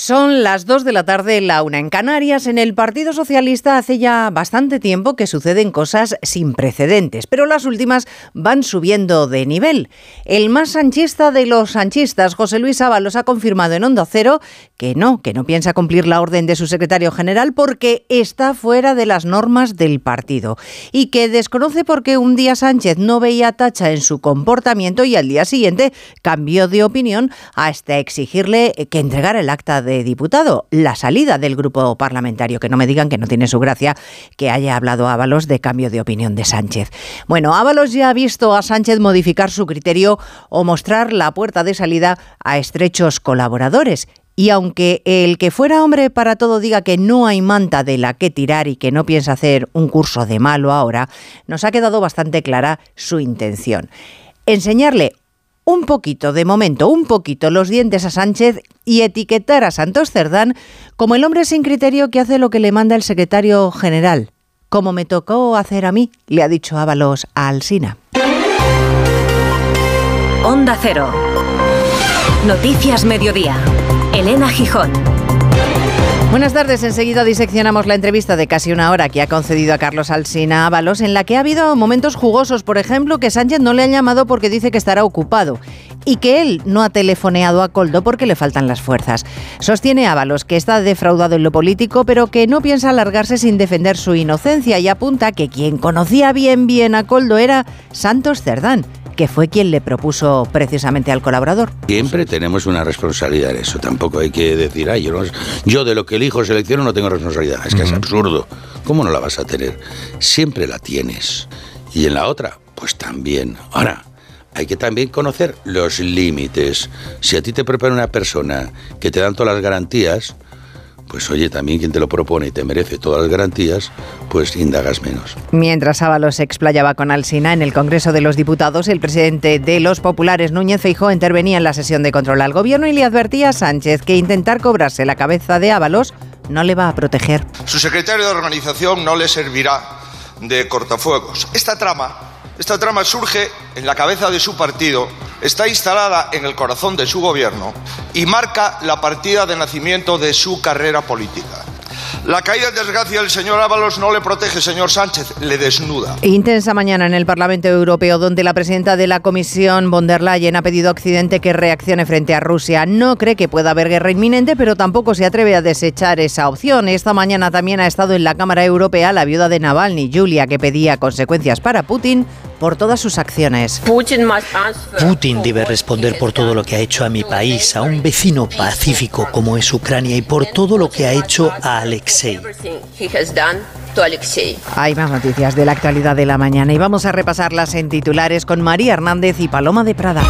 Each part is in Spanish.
Son las 2 de la tarde, la una en Canarias. En el Partido Socialista hace ya bastante tiempo que suceden cosas sin precedentes, pero las últimas van subiendo de nivel. El más sanchista de los sanchistas, José Luis Ábalos, ha confirmado en Onda Cero que no, que no piensa cumplir la orden de su secretario general porque está fuera de las normas del partido y que desconoce por qué un día Sánchez no veía tacha en su comportamiento y al día siguiente cambió de opinión hasta exigirle que entregara el acta de diputado, la salida del grupo parlamentario, que no me digan que no tiene su gracia que haya hablado Ábalos de cambio de opinión de Sánchez. Bueno, Ábalos ya ha visto a Sánchez modificar su criterio o mostrar la puerta de salida a estrechos colaboradores. Y aunque el que fuera hombre para todo diga que no hay manta de la que tirar y que no piensa hacer un curso de malo ahora, nos ha quedado bastante clara su intención. Enseñarle un poquito, de momento, un poquito los dientes a Sánchez y etiquetar a Santos Cerdán como el hombre sin criterio que hace lo que le manda el secretario general. Como me tocó hacer a mí, le ha dicho Ábalos a Alsina. Onda Cero. Noticias Mediodía. Elena Gijón. Buenas tardes. Enseguida diseccionamos la entrevista de casi una hora que ha concedido a Carlos Alsina Ábalos, en la que ha habido momentos jugosos. Por ejemplo, que Sánchez no le ha llamado porque dice que estará ocupado y que él no ha telefoneado a Coldo porque le faltan las fuerzas. Sostiene Ábalos que está defraudado en lo político, pero que no piensa alargarse sin defender su inocencia y apunta que quien conocía bien bien a Coldo era Santos Cerdán que fue quien le propuso precisamente al colaborador. Siempre tenemos una responsabilidad en eso. Tampoco hay que decir, ay, yo, yo de lo que elijo selecciono no tengo responsabilidad. Es que es absurdo. ¿Cómo no la vas a tener? Siempre la tienes. Y en la otra, pues también. Ahora, hay que también conocer los límites. Si a ti te prepara una persona que te dan todas las garantías, pues oye, también quien te lo propone y te merece todas las garantías, pues indagas menos. Mientras Ábalos explayaba con Alsina en el Congreso de los Diputados, el presidente de los populares, Núñez Feijó, intervenía en la sesión de control al gobierno y le advertía a Sánchez que intentar cobrarse la cabeza de Ábalos no le va a proteger. Su secretario de organización no le servirá de cortafuegos. Esta trama, esta trama surge en la cabeza de su partido está instalada en el corazón de su gobierno y marca la partida de nacimiento de su carrera política. La caída en desgracia del señor Ábalos no le protege, señor Sánchez, le desnuda. Intensa mañana en el Parlamento Europeo, donde la presidenta de la Comisión, von der Leyen, ha pedido a Occidente que reaccione frente a Rusia. No cree que pueda haber guerra inminente, pero tampoco se atreve a desechar esa opción. Esta mañana también ha estado en la Cámara Europea la viuda de Navalny, Julia, que pedía consecuencias para Putin por todas sus acciones. Putin debe responder por todo lo que ha hecho a mi país, a un vecino pacífico como es Ucrania y por todo lo que ha hecho a Alexei. Hay más noticias de la actualidad de la mañana y vamos a repasarlas en titulares con María Hernández y Paloma de Prada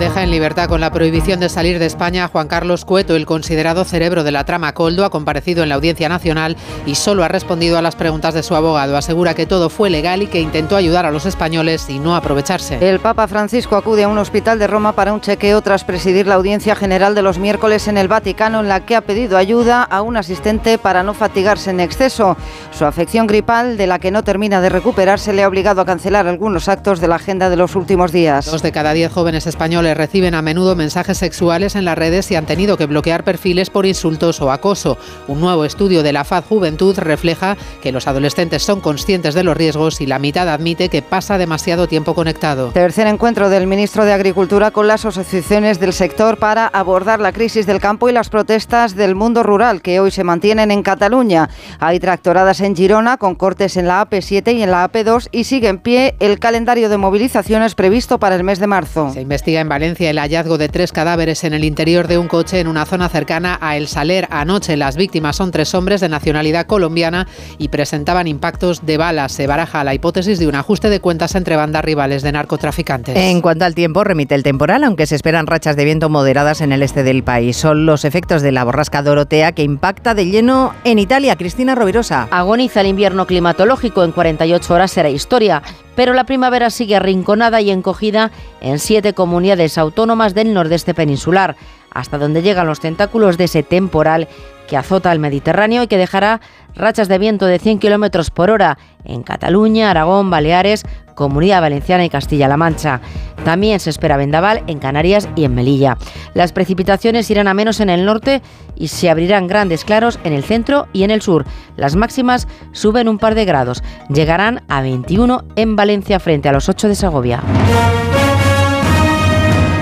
deja en libertad con la prohibición de salir de España Juan Carlos Cueto, el considerado cerebro de la trama Coldo, ha comparecido en la Audiencia Nacional y solo ha respondido a las preguntas de su abogado. Asegura que todo fue legal y que intentó ayudar a los españoles y no aprovecharse. El Papa Francisco acude a un hospital de Roma para un chequeo tras presidir la Audiencia General de los miércoles en el Vaticano, en la que ha pedido ayuda a un asistente para no fatigarse en exceso. Su afección gripal, de la que no termina de recuperarse, le ha obligado a cancelar algunos actos de la agenda de los últimos días. Dos de cada diez jóvenes españoles reciben a menudo mensajes sexuales en las redes y han tenido que bloquear perfiles por insultos o acoso. Un nuevo estudio de la FAD Juventud refleja que los adolescentes son conscientes de los riesgos y la mitad admite que pasa demasiado tiempo conectado. Tercer encuentro del ministro de Agricultura con las asociaciones del sector para abordar la crisis del campo y las protestas del mundo rural que hoy se mantienen en Cataluña. Hay tractoradas en Girona con cortes en la AP7 y en la AP2 y sigue en pie el calendario de movilizaciones previsto para el mes de marzo. Se investiga en Valencia el hallazgo de tres cadáveres en el interior de un coche en una zona cercana a El Saler anoche. Las víctimas son tres hombres de nacionalidad colombiana y presentaban impactos de balas. Se baraja la hipótesis de un ajuste de cuentas entre bandas rivales de narcotraficantes. En cuanto al tiempo, remite el temporal, aunque se esperan rachas de viento moderadas en el este del país. Son los efectos de la borrasca Dorotea que impacta de lleno en Italia. Cristina Rovirosa. Agoniza el invierno climatológico. En 48 horas será historia pero la primavera sigue arrinconada y encogida en siete comunidades autónomas del nordeste peninsular. hasta donde llegan los tentáculos de ese temporal que azota el Mediterráneo y que dejará rachas de viento de 100 kilómetros por hora en Cataluña, Aragón, Baleares, Comunidad Valenciana y Castilla-La Mancha. También se espera vendaval en Canarias y en Melilla. Las precipitaciones irán a menos en el norte y se abrirán grandes claros en el centro y en el sur. Las máximas suben un par de grados. Llegarán a 21 en Valencia frente a los 8 de Segovia.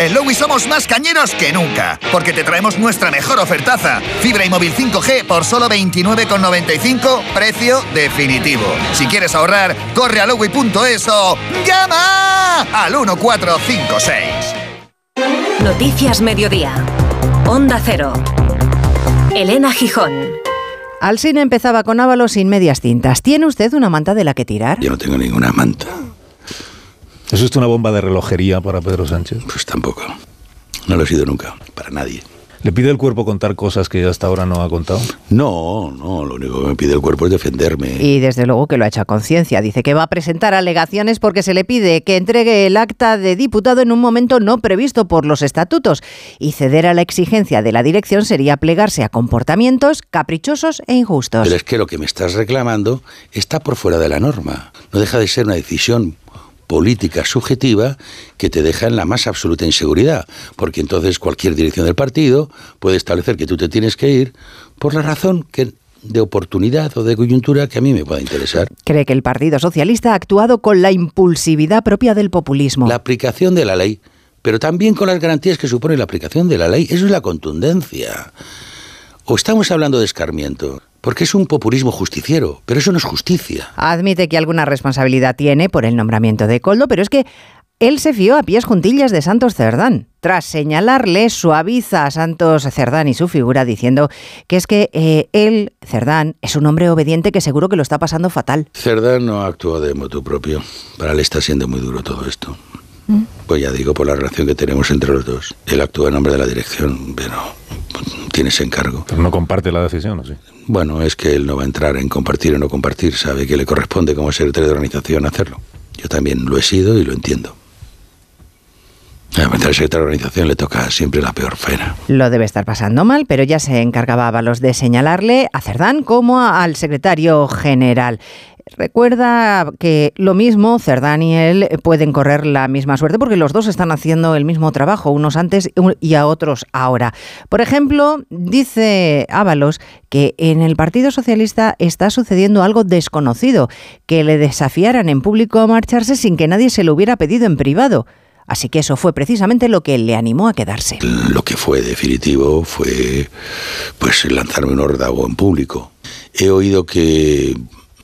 En Lowy somos más cañeros que nunca, porque te traemos nuestra mejor ofertaza. Fibra y móvil 5G por solo 29,95, precio definitivo. Si quieres ahorrar, corre a lowy.es o llama al 1456. Noticias Mediodía. Onda Cero. Elena Gijón. Alsina empezaba con Ábalos sin medias tintas. ¿Tiene usted una manta de la que tirar? Yo no tengo ninguna manta. ¿Es esto una bomba de relojería para Pedro Sánchez? Pues tampoco. No lo he sido nunca, para nadie. ¿Le pide el cuerpo contar cosas que hasta ahora no ha contado? No, no, lo único que me pide el cuerpo es defenderme. Y desde luego que lo ha hecho a conciencia. Dice que va a presentar alegaciones porque se le pide que entregue el acta de diputado en un momento no previsto por los estatutos. Y ceder a la exigencia de la dirección sería plegarse a comportamientos caprichosos e injustos. Pero es que lo que me estás reclamando está por fuera de la norma. No deja de ser una decisión política subjetiva que te deja en la más absoluta inseguridad, porque entonces cualquier dirección del partido puede establecer que tú te tienes que ir por la razón que de oportunidad o de coyuntura que a mí me pueda interesar. Cree que el Partido Socialista ha actuado con la impulsividad propia del populismo. La aplicación de la ley, pero también con las garantías que supone la aplicación de la ley. Eso es la contundencia. O estamos hablando de escarmiento, porque es un populismo justiciero, pero eso no es justicia. Admite que alguna responsabilidad tiene por el nombramiento de Coldo, pero es que él se fió a pies juntillas de Santos Cerdán. Tras señalarle, suaviza a Santos Cerdán y su figura diciendo que es que eh, él, Cerdán, es un hombre obediente que seguro que lo está pasando fatal. Cerdán no actúa de motu propio. Para él está siendo muy duro todo esto. Pues ya digo, por la relación que tenemos entre los dos. Él actúa en nombre de la dirección, pero tiene ese encargo. Pero no comparte la decisión, ¿o sí? Bueno, es que él no va a entrar en compartir o no compartir. Sabe que le corresponde como secretario de organización hacerlo. Yo también lo he sido y lo entiendo. A de organización le toca siempre la peor pena. Lo debe estar pasando mal, pero ya se encargaba Ábalos de señalarle a Cerdán como al secretario general. Recuerda que lo mismo, Cerdán y él pueden correr la misma suerte porque los dos están haciendo el mismo trabajo, unos antes y a otros ahora. Por ejemplo, dice Ábalos que en el Partido Socialista está sucediendo algo desconocido, que le desafiaran en público a marcharse sin que nadie se lo hubiera pedido en privado. Así que eso fue precisamente lo que le animó a quedarse. Lo que fue definitivo fue pues lanzarme un órdago en público. He oído que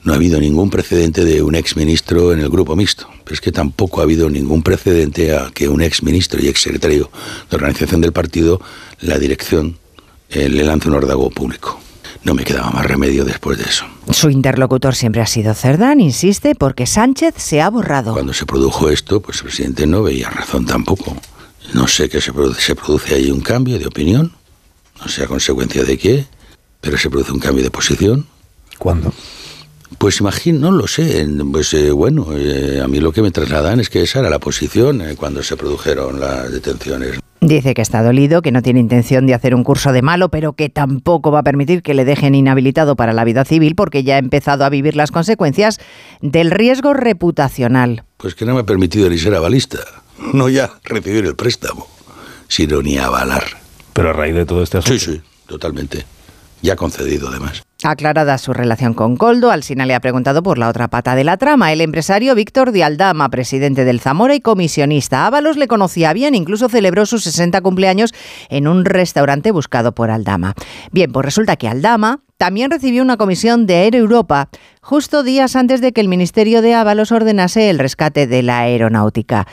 no ha habido ningún precedente de un exministro en el grupo mixto, pero es que tampoco ha habido ningún precedente a que un exministro y exsecretario de organización del partido, la dirección, eh, le lance un órdago público. No me quedaba más remedio después de eso. Su interlocutor siempre ha sido Cerdán, insiste, porque Sánchez se ha borrado. Cuando se produjo esto, pues el presidente no veía razón tampoco. No sé qué se produce, se produce ahí un cambio de opinión, no sé a consecuencia de qué, pero se produce un cambio de posición. ¿Cuándo? Pues imagino, no lo sé. Pues eh, bueno, eh, a mí lo que me trasladan es que esa era la posición eh, cuando se produjeron las detenciones. Dice que está dolido, que no tiene intención de hacer un curso de malo, pero que tampoco va a permitir que le dejen inhabilitado para la vida civil porque ya ha empezado a vivir las consecuencias del riesgo reputacional. Pues que no me ha permitido ni ser avalista, no ya recibir el préstamo, sino ni avalar. Pero a raíz de todo este asunto. Sí, sí, totalmente. Ya concedido además. Aclarada su relación con Coldo, Alsina le ha preguntado por la otra pata de la trama. El empresario Víctor de Aldama, presidente del Zamora y comisionista. Ábalos le conocía bien, incluso celebró sus 60 cumpleaños en un restaurante buscado por Aldama. Bien, pues resulta que Aldama también recibió una comisión de Aero Europa justo días antes de que el Ministerio de Ábalos ordenase el rescate de la aeronáutica.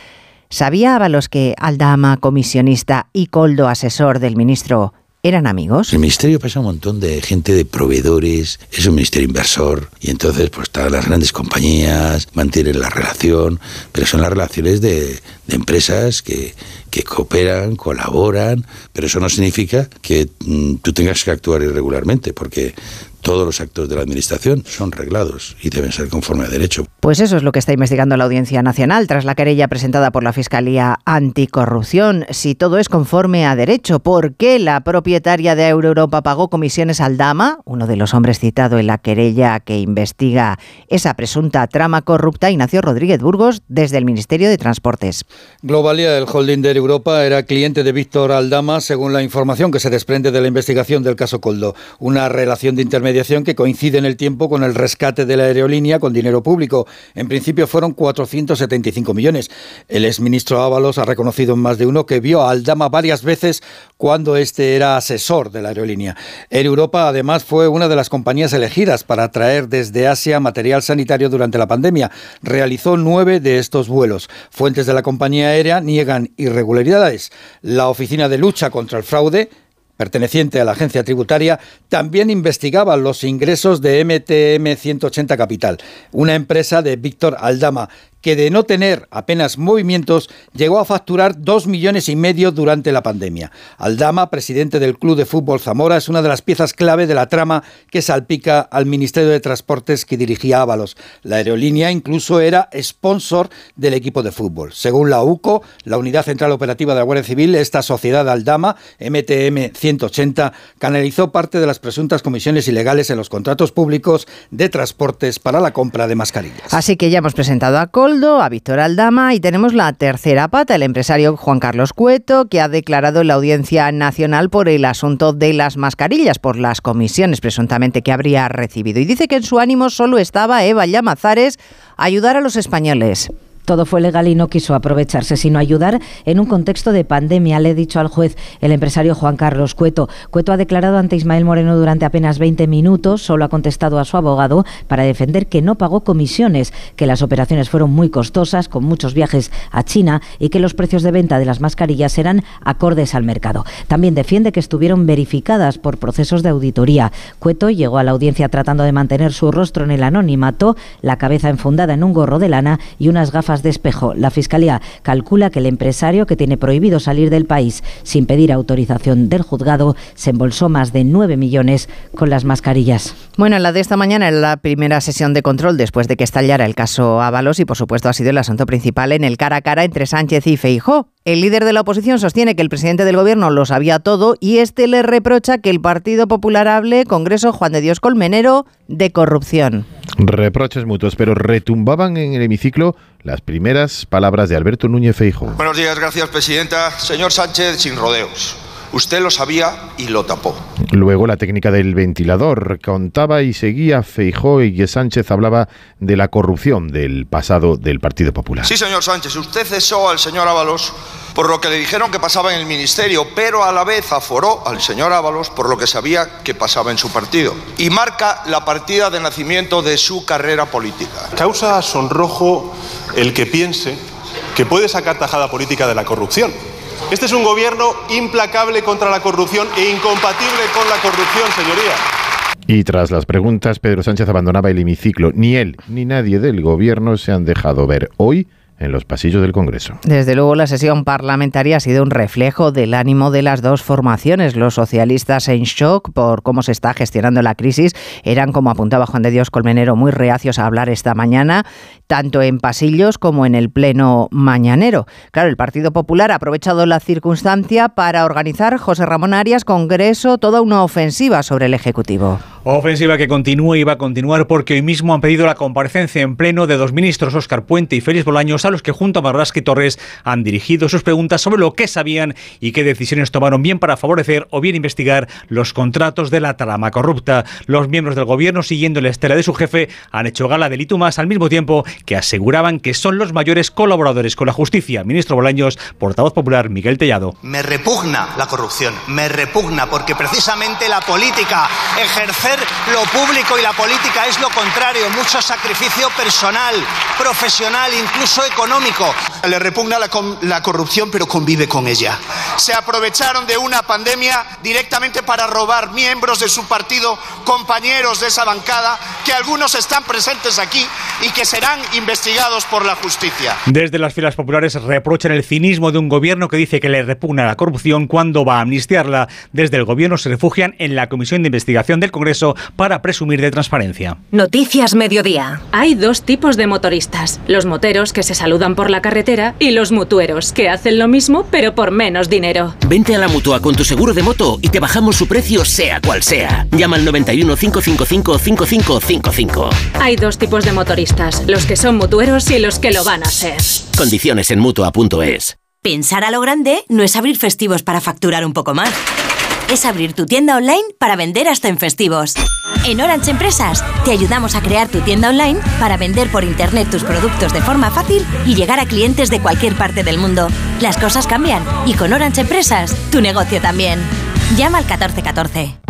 ¿Sabía Ábalos que Aldama, comisionista, y Coldo, asesor del ministro, ¿Eran amigos? El ministerio pasa un montón de gente de proveedores, es un ministerio inversor y entonces pues todas las grandes compañías mantienen la relación, pero son las relaciones de, de empresas que, que, cooperan, colaboran, pero eso no significa que mm, tú tengas que actuar irregularmente, porque todos los actos de la Administración son reglados y deben ser conforme a derecho. Pues eso es lo que está investigando la Audiencia Nacional tras la querella presentada por la Fiscalía Anticorrupción. Si todo es conforme a derecho, ¿por qué la propietaria de Europa pagó comisiones al Dama, uno de los hombres citado en la querella que investiga esa presunta trama corrupta, Ignacio Rodríguez Burgos, desde el Ministerio de Transportes? Globalia, el holding de Europa, era cliente de Víctor Aldama, según la información que se desprende de la investigación del caso Coldo. Una relación de intermediación que coincide en el tiempo con el rescate de la aerolínea con dinero público. En principio fueron 475 millones. El exministro Ábalos ha reconocido en más de uno que vio a Aldama varias veces cuando este era asesor de la aerolínea. Air Europa además fue una de las compañías elegidas para traer desde Asia material sanitario durante la pandemia. Realizó nueve de estos vuelos. Fuentes de la compañía aérea niegan irregularidades. La Oficina de Lucha contra el Fraude perteneciente a la agencia tributaria, también investigaba los ingresos de MTM 180 Capital, una empresa de Víctor Aldama, que de no tener apenas movimientos llegó a facturar dos millones y medio durante la pandemia. Aldama, presidente del Club de Fútbol Zamora, es una de las piezas clave de la trama que salpica al Ministerio de Transportes que dirigía Ábalos. La aerolínea incluso era sponsor del equipo de fútbol. Según la UCO, la Unidad Central Operativa de la Guardia Civil, esta sociedad Aldama, MTM 180, canalizó parte de las presuntas comisiones ilegales en los contratos públicos de transportes para la compra de mascarillas. Así que ya hemos presentado a Col a Víctor Aldama y tenemos la tercera pata, el empresario Juan Carlos Cueto, que ha declarado en la Audiencia Nacional por el asunto de las mascarillas, por las comisiones presuntamente que habría recibido. Y dice que en su ánimo solo estaba Eva Llamazares ayudar a los españoles. Todo fue legal y no quiso aprovecharse, sino ayudar en un contexto de pandemia, le he dicho al juez el empresario Juan Carlos Cueto. Cueto ha declarado ante Ismael Moreno durante apenas 20 minutos, solo ha contestado a su abogado para defender que no pagó comisiones, que las operaciones fueron muy costosas, con muchos viajes a China y que los precios de venta de las mascarillas eran acordes al mercado. También defiende que estuvieron verificadas por procesos de auditoría. Cueto llegó a la audiencia tratando de mantener su rostro en el anonimato, la cabeza enfundada en un gorro de lana y unas gafas de espejo. La Fiscalía calcula que el empresario que tiene prohibido salir del país sin pedir autorización del juzgado se embolsó más de 9 millones con las mascarillas. Bueno, la de esta mañana era la primera sesión de control después de que estallara el caso Ábalos y por supuesto ha sido el asunto principal en el cara a cara entre Sánchez y Feijó. El líder de la oposición sostiene que el presidente del gobierno lo sabía todo y este le reprocha que el Partido Popular hable, Congreso Juan de Dios Colmenero, de corrupción. Reproches mutuos, pero retumbaban en el hemiciclo las primeras palabras de Alberto Núñez Feijóo. Buenos días, gracias, presidenta. Señor Sánchez, sin rodeos. Usted lo sabía y lo tapó. Luego la técnica del ventilador contaba y seguía Feijó y que Sánchez hablaba de la corrupción del pasado del Partido Popular. Sí, señor Sánchez, usted cesó al señor Ábalos por lo que le dijeron que pasaba en el ministerio, pero a la vez aforó al señor Ábalos por lo que sabía que pasaba en su partido. Y marca la partida de nacimiento de su carrera política. Causa sonrojo el que piense que puede sacar tajada política de la corrupción. Este es un gobierno implacable contra la corrupción e incompatible con la corrupción, señoría. Y tras las preguntas, Pedro Sánchez abandonaba el hemiciclo. Ni él ni nadie del gobierno se han dejado ver hoy en los pasillos del Congreso. Desde luego la sesión parlamentaria ha sido un reflejo del ánimo de las dos formaciones. Los socialistas en shock por cómo se está gestionando la crisis eran, como apuntaba Juan de Dios Colmenero, muy reacios a hablar esta mañana, tanto en pasillos como en el pleno mañanero. Claro, el Partido Popular ha aprovechado la circunstancia para organizar José Ramón Arias Congreso toda una ofensiva sobre el Ejecutivo. Ofensiva que continúa y va a continuar porque hoy mismo han pedido la comparecencia en pleno de dos ministros, Óscar Puente y Félix Bolaños, los que junto a Marlaska y Torres han dirigido sus preguntas sobre lo que sabían y qué decisiones tomaron bien para favorecer o bien investigar los contratos de la trama corrupta. Los miembros del gobierno, siguiendo la estela de su jefe, han hecho gala del más al mismo tiempo que aseguraban que son los mayores colaboradores con la justicia. Ministro Bolaños, portavoz popular Miguel Tellado. Me repugna la corrupción, me repugna porque precisamente la política, ejercer lo público y la política es lo contrario, mucho sacrificio personal, profesional, incluso económico. Le repugna la, la corrupción pero convive con ella. Se aprovecharon de una pandemia directamente para robar miembros de su partido, compañeros de esa bancada, que algunos están presentes aquí y que serán investigados por la justicia. Desde las filas populares reprochan el cinismo de un gobierno que dice que le repugna la corrupción cuando va a amnistiarla. Desde el gobierno se refugian en la Comisión de Investigación del Congreso para presumir de transparencia. Noticias Mediodía. Hay dos tipos de motoristas, los moteros que se saludan por la carretera y los mutueros que hacen lo mismo pero por menos dinero. Vente a la mutua con tu seguro de moto y te bajamos su precio sea cual sea. Llama al 91 555 5555. Hay dos tipos de motoristas, los que son mutueros y los que lo van a ser. Condiciones en mutua.es. Pensar a lo grande no es abrir festivos para facturar un poco más. Es abrir tu tienda online para vender hasta en festivos. En Orange Empresas te ayudamos a crear tu tienda online para vender por internet tus productos de forma fácil y llegar a clientes de cualquier parte del mundo. Las cosas cambian y con Orange Empresas tu negocio también. Llama al 1414.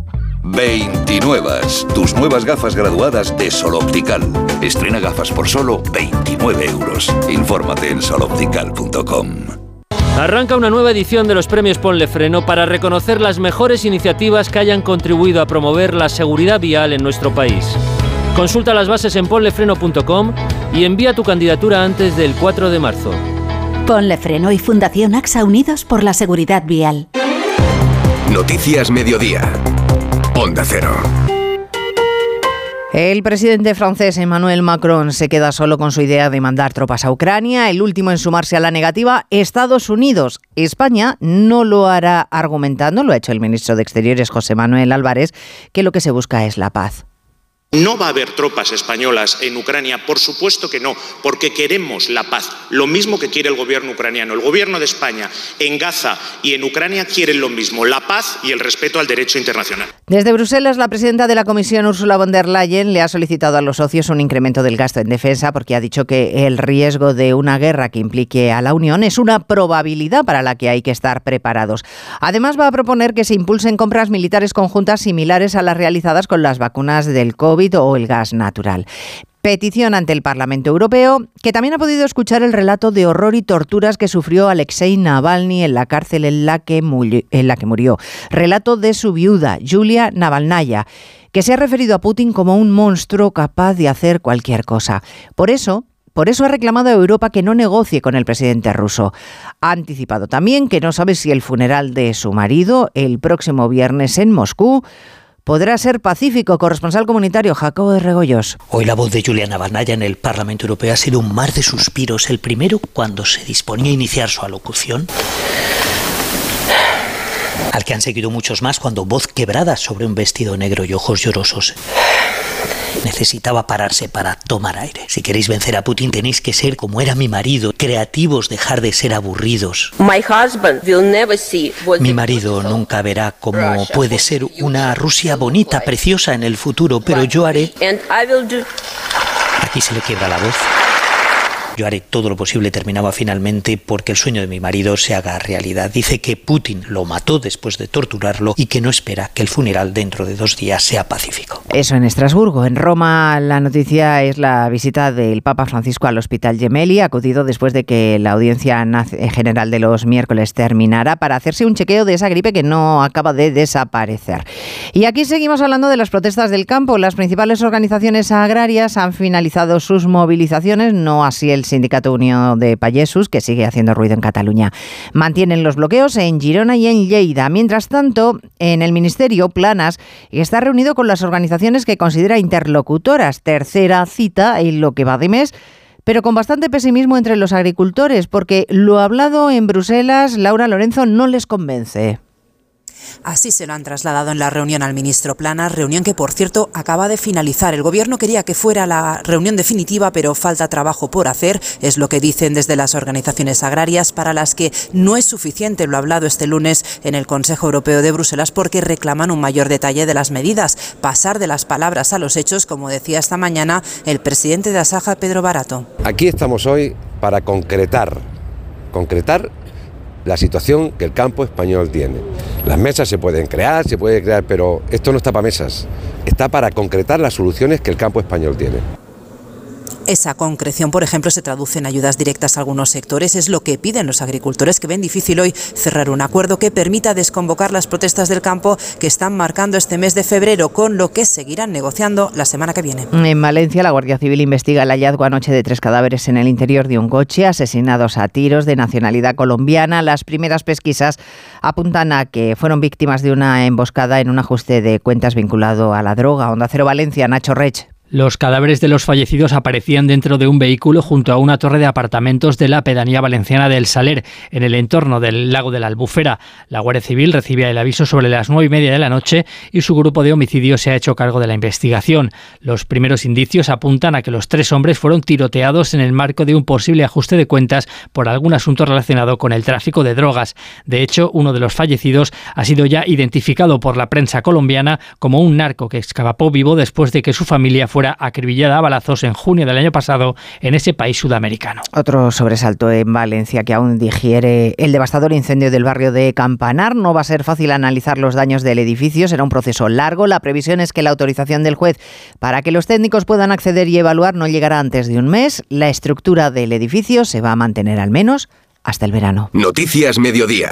29. Tus nuevas gafas graduadas de Sol Optical. Estrena gafas por solo 29 euros. Infórmate en soloptical.com. Arranca una nueva edición de los premios Ponle Freno para reconocer las mejores iniciativas que hayan contribuido a promover la seguridad vial en nuestro país. Consulta las bases en ponlefreno.com y envía tu candidatura antes del 4 de marzo. Ponle Freno y Fundación AXA Unidos por la Seguridad Vial. Noticias Mediodía. Onda Cero. El presidente francés Emmanuel Macron se queda solo con su idea de mandar tropas a Ucrania, el último en sumarse a la negativa, Estados Unidos. España no lo hará argumentando, lo ha hecho el ministro de Exteriores José Manuel Álvarez, que lo que se busca es la paz. No va a haber tropas españolas en Ucrania, por supuesto que no, porque queremos la paz, lo mismo que quiere el gobierno ucraniano. El gobierno de España en Gaza y en Ucrania quieren lo mismo, la paz y el respeto al derecho internacional. Desde Bruselas, la presidenta de la Comisión, Ursula von der Leyen, le ha solicitado a los socios un incremento del gasto en defensa porque ha dicho que el riesgo de una guerra que implique a la Unión es una probabilidad para la que hay que estar preparados. Además, va a proponer que se impulsen compras militares conjuntas similares a las realizadas con las vacunas del COVID o el gas natural. Petición ante el Parlamento Europeo, que también ha podido escuchar el relato de horror y torturas que sufrió Alexei Navalny en la cárcel en la que, en la que murió. Relato de su viuda, Julia Navalnaya, que se ha referido a Putin como un monstruo capaz de hacer cualquier cosa. Por eso, por eso ha reclamado a Europa que no negocie con el presidente ruso. Ha anticipado también que no sabe si el funeral de su marido, el próximo viernes en Moscú, podrá ser pacífico. Corresponsal comunitario Jacobo de Regoyos. Hoy la voz de Juliana Navalnaya en el Parlamento Europeo ha sido un mar de suspiros. El primero cuando se disponía a iniciar su alocución al que han seguido muchos más cuando voz quebrada sobre un vestido negro y ojos llorosos necesitaba pararse para tomar aire. Si queréis vencer a Putin tenéis que ser como era mi marido, creativos, dejar de ser aburridos. Mi marido nunca verá cómo puede ser una Rusia bonita, preciosa en el futuro, pero yo haré... Aquí se le quiebra la voz. Yo haré todo lo posible, terminaba finalmente, porque el sueño de mi marido se haga realidad. Dice que Putin lo mató después de torturarlo y que no espera que el funeral dentro de dos días sea pacífico. Eso en Estrasburgo. En Roma la noticia es la visita del Papa Francisco al Hospital Gemelli, acudido después de que la audiencia general de los miércoles terminara para hacerse un chequeo de esa gripe que no acaba de desaparecer. Y aquí seguimos hablando de las protestas del campo. Las principales organizaciones agrarias han finalizado sus movilizaciones, no así el Sindicato Unión de Payesus, que sigue haciendo ruido en Cataluña. Mantienen los bloqueos en Girona y en Lleida. Mientras tanto, en el Ministerio, Planas está reunido con las organizaciones que considera interlocutoras. Tercera cita en lo que va de mes pero con bastante pesimismo entre los agricultores, porque lo hablado en Bruselas, Laura Lorenzo, no les convence. Así se lo han trasladado en la reunión al ministro Plana, reunión que por cierto acaba de finalizar. El gobierno quería que fuera la reunión definitiva, pero falta trabajo por hacer, es lo que dicen desde las organizaciones agrarias, para las que no es suficiente lo hablado este lunes en el Consejo Europeo de Bruselas porque reclaman un mayor detalle de las medidas, pasar de las palabras a los hechos, como decía esta mañana el presidente de Asaja, Pedro Barato. Aquí estamos hoy para concretar, concretar la situación que el campo español tiene. Las mesas se pueden crear, se puede crear, pero esto no está para mesas, está para concretar las soluciones que el campo español tiene. Esa concreción, por ejemplo, se traduce en ayudas directas a algunos sectores. Es lo que piden los agricultores, que ven difícil hoy cerrar un acuerdo que permita desconvocar las protestas del campo que están marcando este mes de febrero, con lo que seguirán negociando la semana que viene. En Valencia, la Guardia Civil investiga el hallazgo anoche de tres cadáveres en el interior de un coche, asesinados a tiros de nacionalidad colombiana. Las primeras pesquisas apuntan a que fueron víctimas de una emboscada en un ajuste de cuentas vinculado a la droga. Onda Cero Valencia, Nacho Rech. Los cadáveres de los fallecidos aparecían dentro de un vehículo junto a una torre de apartamentos de la pedanía valenciana del Saler, en el entorno del lago de la Albufera. La Guardia Civil recibía el aviso sobre las nueve y media de la noche y su grupo de homicidios se ha hecho cargo de la investigación. Los primeros indicios apuntan a que los tres hombres fueron tiroteados en el marco de un posible ajuste de cuentas por algún asunto relacionado con el tráfico de drogas. De hecho, uno de los fallecidos ha sido ya identificado por la prensa colombiana como un narco que escapó vivo después de que su familia fuera acribillada a balazos en junio del año pasado en ese país sudamericano. Otro sobresalto en Valencia que aún digiere el devastador incendio del barrio de Campanar. No va a ser fácil analizar los daños del edificio, será un proceso largo. La previsión es que la autorización del juez para que los técnicos puedan acceder y evaluar no llegará antes de un mes. La estructura del edificio se va a mantener al menos hasta el verano. Noticias Mediodía.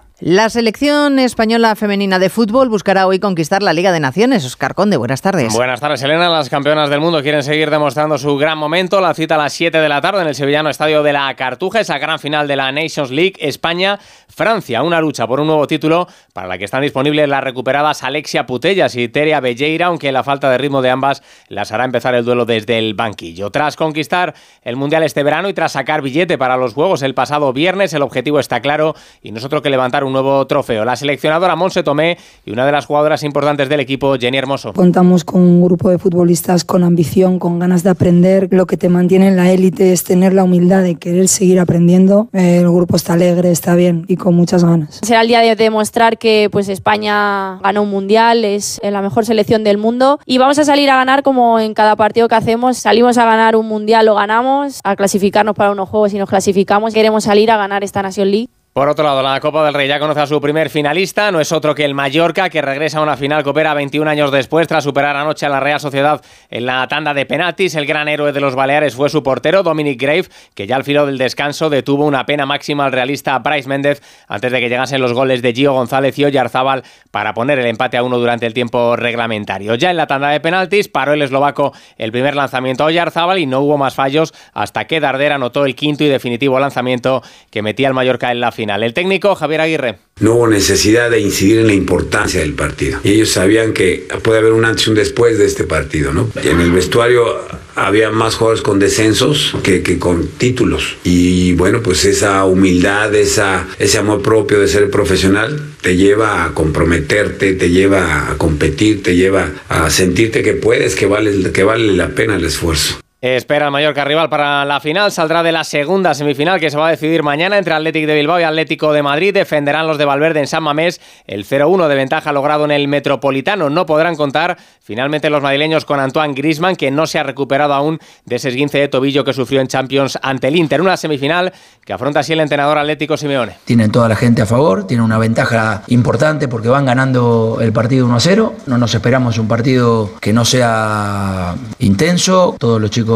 La selección española femenina de fútbol buscará hoy conquistar la Liga de Naciones. Oscar Conde, buenas tardes. Buenas tardes, Elena. Las campeonas del mundo quieren seguir demostrando su gran momento. La cita a las 7 de la tarde en el sevillano estadio de la Cartuja, esa gran final de la Nations League, España-Francia. Una lucha por un nuevo título para la que están disponibles las recuperadas Alexia Putellas y Teria Belleira, aunque la falta de ritmo de ambas las hará empezar el duelo desde el banquillo. Tras conquistar el Mundial este verano y tras sacar billete para los Juegos el pasado viernes, el objetivo está claro y nosotros que levantar un nuevo trofeo. La seleccionadora Monse Tomé y una de las jugadoras importantes del equipo, Jenny Hermoso. Contamos con un grupo de futbolistas con ambición, con ganas de aprender. Lo que te mantiene en la élite es tener la humildad de querer seguir aprendiendo. El grupo está alegre, está bien y con muchas ganas. Será el día de demostrar que pues, España ganó un mundial, es la mejor selección del mundo y vamos a salir a ganar como en cada partido que hacemos. Salimos a ganar un mundial, lo ganamos, a clasificarnos para unos juegos y nos clasificamos. Queremos salir a ganar esta Nation League. Por otro lado, la Copa del Rey ya conoce a su primer finalista, no es otro que el Mallorca, que regresa a una final coopera 21 años después tras superar anoche a la Real Sociedad en la tanda de penaltis. El gran héroe de los Baleares fue su portero, Dominic Grave, que ya al filo del descanso detuvo una pena máxima al realista Bryce Méndez antes de que llegasen los goles de Gio González y Oyarzábal para poner el empate a uno durante el tiempo reglamentario. Ya en la tanda de penaltis paró el eslovaco el primer lanzamiento a Oyarzábal y no hubo más fallos hasta que Darder anotó el quinto y definitivo lanzamiento que metía al Mallorca en la final. El técnico Javier Aguirre. No hubo necesidad de incidir en la importancia del partido. Y ellos sabían que puede haber un antes y un después de este partido, ¿no? En el vestuario había más jugadores con descensos que, con títulos. Y bueno, pues esa humildad, ese amor propio de ser profesional te lleva a comprometerte, te lleva a competir, te lleva a sentirte que puedes, que vale, que vale la pena el esfuerzo. Espera el Mallorca rival para la final. Saldrá de la segunda semifinal que se va a decidir mañana entre Atlético de Bilbao y Atlético de Madrid. Defenderán los de Valverde en San Mamés. El 0-1 de ventaja logrado en el Metropolitano. No podrán contar finalmente los madrileños con Antoine Grisman, que no se ha recuperado aún de ese esguince de tobillo que sufrió en Champions ante el Inter. Una semifinal que afronta así el entrenador Atlético Simeone. Tienen toda la gente a favor, tienen una ventaja importante porque van ganando el partido 1-0. No nos esperamos un partido que no sea intenso. Todos los chicos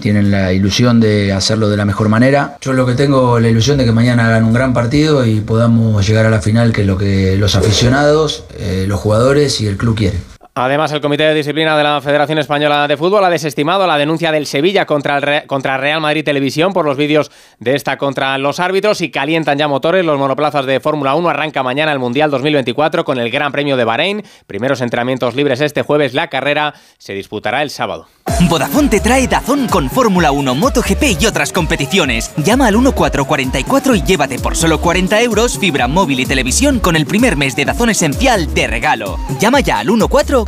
tienen la ilusión de hacerlo de la mejor manera. Yo lo que tengo la ilusión de que mañana hagan un gran partido y podamos llegar a la final, que es lo que los aficionados, eh, los jugadores y el club quieren. Además, el Comité de Disciplina de la Federación Española de Fútbol ha desestimado la denuncia del Sevilla contra, el contra Real Madrid Televisión por los vídeos de esta contra los árbitros y calientan ya motores. Los monoplazas de Fórmula 1 arranca mañana el Mundial 2024 con el Gran Premio de Bahrein. Primeros entrenamientos libres este jueves. La carrera se disputará el sábado. Vodafone te trae Dazón con Fórmula 1, MotoGP y otras competiciones. Llama al 1444 y llévate por solo 40 euros fibra móvil y televisión con el primer mes de Dazón Esencial de regalo. Llama ya al 1444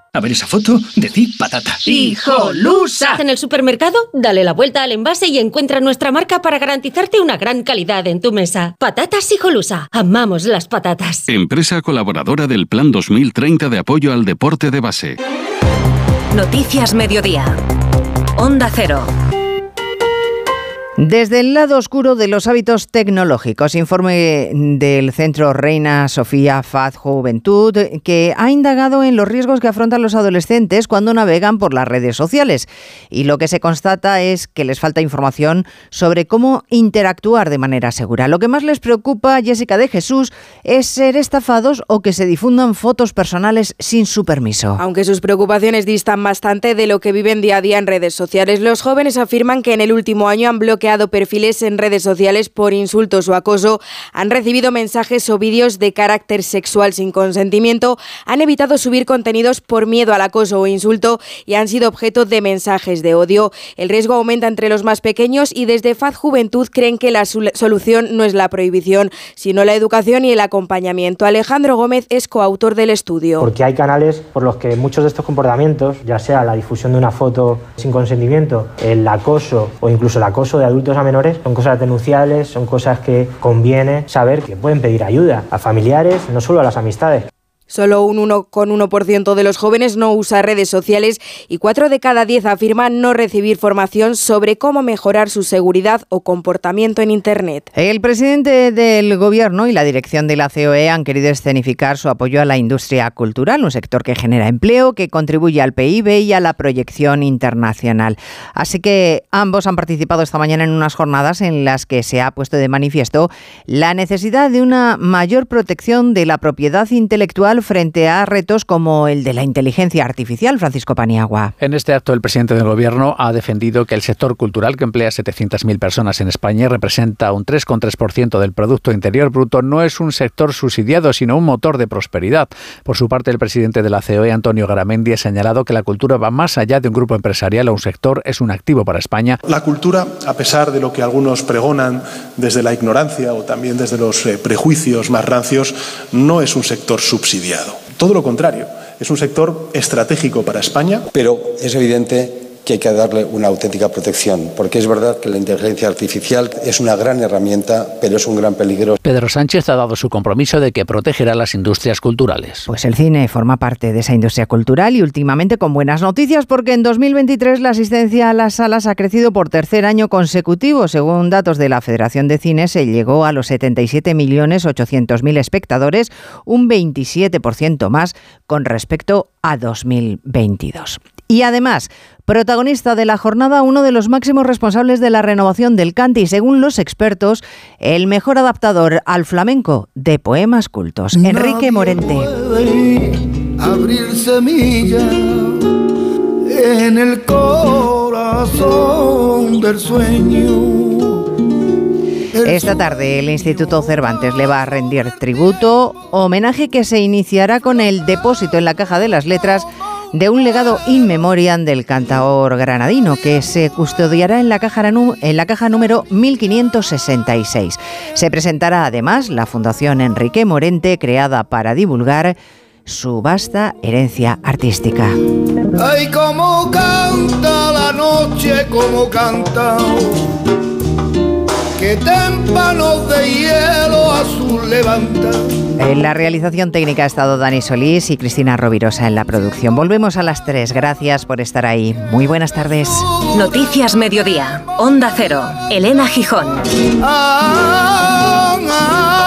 A ver esa foto, decid patata. ¡Hijolusa! En el supermercado, dale la vuelta al envase y encuentra nuestra marca para garantizarte una gran calidad en tu mesa. Patatas Hijolusa. Amamos las patatas. Empresa colaboradora del Plan 2030 de apoyo al deporte de base. Noticias Mediodía. Onda Cero. Desde el lado oscuro de los hábitos tecnológicos, informe del Centro Reina Sofía Faz Juventud, que ha indagado en los riesgos que afrontan los adolescentes cuando navegan por las redes sociales. Y lo que se constata es que les falta información sobre cómo interactuar de manera segura. Lo que más les preocupa, Jessica de Jesús, es ser estafados o que se difundan fotos personales sin su permiso. Aunque sus preocupaciones distan bastante de lo que viven día a día en redes sociales, los jóvenes afirman que en el último año han bloqueado perfiles en redes sociales por insultos o acoso, han recibido mensajes o vídeos de carácter sexual sin consentimiento, han evitado subir contenidos por miedo al acoso o insulto y han sido objeto de mensajes de odio. El riesgo aumenta entre los más pequeños y desde Faz Juventud creen que la solución no es la prohibición, sino la educación y el acompañamiento. Alejandro Gómez es coautor del estudio. Porque hay canales por los que muchos de estos comportamientos, ya sea la difusión de una foto sin consentimiento, el acoso o incluso el acoso de adultos, a menores son cosas denunciables, son cosas que conviene saber que pueden pedir ayuda a familiares, no solo a las amistades. Solo un 1,1% de los jóvenes no usa redes sociales y 4 de cada 10 afirman no recibir formación sobre cómo mejorar su seguridad o comportamiento en Internet. El presidente del Gobierno y la dirección de la COE han querido escenificar su apoyo a la industria cultural, un sector que genera empleo, que contribuye al PIB y a la proyección internacional. Así que ambos han participado esta mañana en unas jornadas en las que se ha puesto de manifiesto la necesidad de una mayor protección de la propiedad intelectual frente a retos como el de la inteligencia artificial, Francisco Paniagua. En este acto, el presidente del Gobierno ha defendido que el sector cultural, que emplea 700.000 personas en España y representa un 3,3% del Producto Interior Bruto, no es un sector subsidiado, sino un motor de prosperidad. Por su parte, el presidente de la COE, Antonio Garamendi, ha señalado que la cultura va más allá de un grupo empresarial o un sector, es un activo para España. La cultura, a pesar de lo que algunos pregonan desde la ignorancia o también desde los eh, prejuicios más rancios, no es un sector subsidiado todo lo contrario, es un sector estratégico para España. Pero es evidente que hay que darle una auténtica protección, porque es verdad que la inteligencia artificial es una gran herramienta, pero es un gran peligro. Pedro Sánchez ha dado su compromiso de que protegerá las industrias culturales. Pues el cine forma parte de esa industria cultural y últimamente con buenas noticias porque en 2023 la asistencia a las salas ha crecido por tercer año consecutivo. Según datos de la Federación de Cine, se llegó a los 77.800.000 espectadores, un 27% más con respecto a 2022. Y además, protagonista de la jornada, uno de los máximos responsables de la renovación del cante y, según los expertos, el mejor adaptador al flamenco de poemas cultos, Enrique Morente. abrir semilla en el corazón del sueño Esta tarde el Instituto Cervantes le va a rendir tributo, homenaje que se iniciará con el depósito en la Caja de las Letras de un legado in memoriam del cantaor granadino que se custodiará en la caja, en la caja número 1566. Se presentará además la Fundación Enrique Morente, creada para divulgar su vasta herencia artística. Ay, cómo canta la noche, cómo canta. Que témpanos de hielo azul levanta. En la realización técnica ha estado Dani Solís y Cristina Rovirosa en la producción. Volvemos a las tres. Gracias por estar ahí. Muy buenas tardes. Noticias Mediodía. Onda Cero. Elena Gijón. Ah, ah,